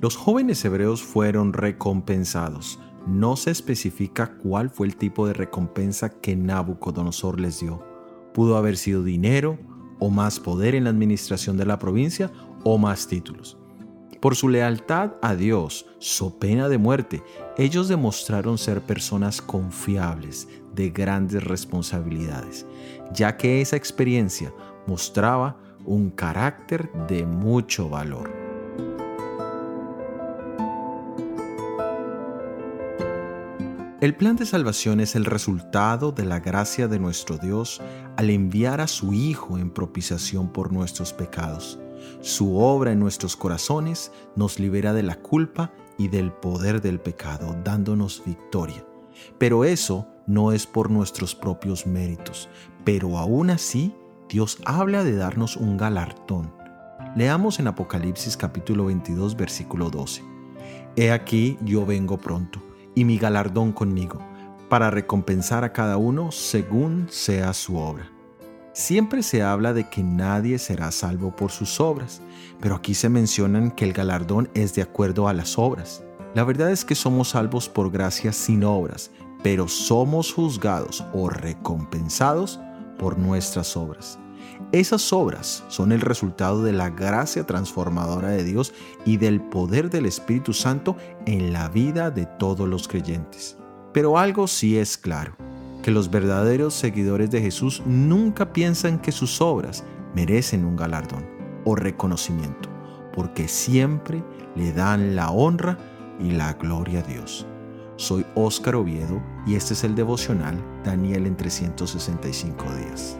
Los jóvenes hebreos fueron recompensados. No se especifica cuál fue el tipo de recompensa que Nabucodonosor les dio. Pudo haber sido dinero, o más poder en la administración de la provincia, o más títulos. Por su lealtad a Dios, so pena de muerte, ellos demostraron ser personas confiables, de grandes responsabilidades, ya que esa experiencia mostraba un carácter de mucho valor. El plan de salvación es el resultado de la gracia de nuestro Dios al enviar a su Hijo en propiciación por nuestros pecados. Su obra en nuestros corazones nos libera de la culpa y del poder del pecado, dándonos victoria. Pero eso no es por nuestros propios méritos, pero aún así Dios habla de darnos un galardón. Leamos en Apocalipsis capítulo 22 versículo 12. He aquí yo vengo pronto, y mi galardón conmigo, para recompensar a cada uno según sea su obra. Siempre se habla de que nadie será salvo por sus obras, pero aquí se mencionan que el galardón es de acuerdo a las obras. La verdad es que somos salvos por gracia sin obras, pero somos juzgados o recompensados por nuestras obras. Esas obras son el resultado de la gracia transformadora de Dios y del poder del Espíritu Santo en la vida de todos los creyentes. Pero algo sí es claro que los verdaderos seguidores de Jesús nunca piensan que sus obras merecen un galardón o reconocimiento, porque siempre le dan la honra y la gloria a Dios. Soy Óscar Oviedo y este es el devocional Daniel en 365 días.